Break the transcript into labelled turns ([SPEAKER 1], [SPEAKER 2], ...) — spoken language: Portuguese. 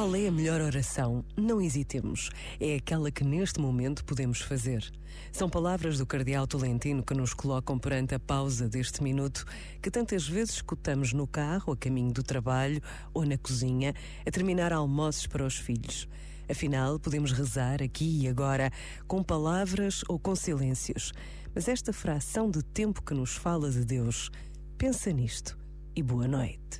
[SPEAKER 1] Qual é a melhor oração? Não hesitemos. É aquela que neste momento podemos fazer. São palavras do Cardeal Tolentino que nos colocam perante a pausa deste minuto que tantas vezes escutamos no carro, a caminho do trabalho ou na cozinha, a terminar almoços para os filhos. Afinal, podemos rezar aqui e agora com palavras ou com silêncios. Mas esta fração de tempo que nos fala de Deus, pensa nisto e boa noite.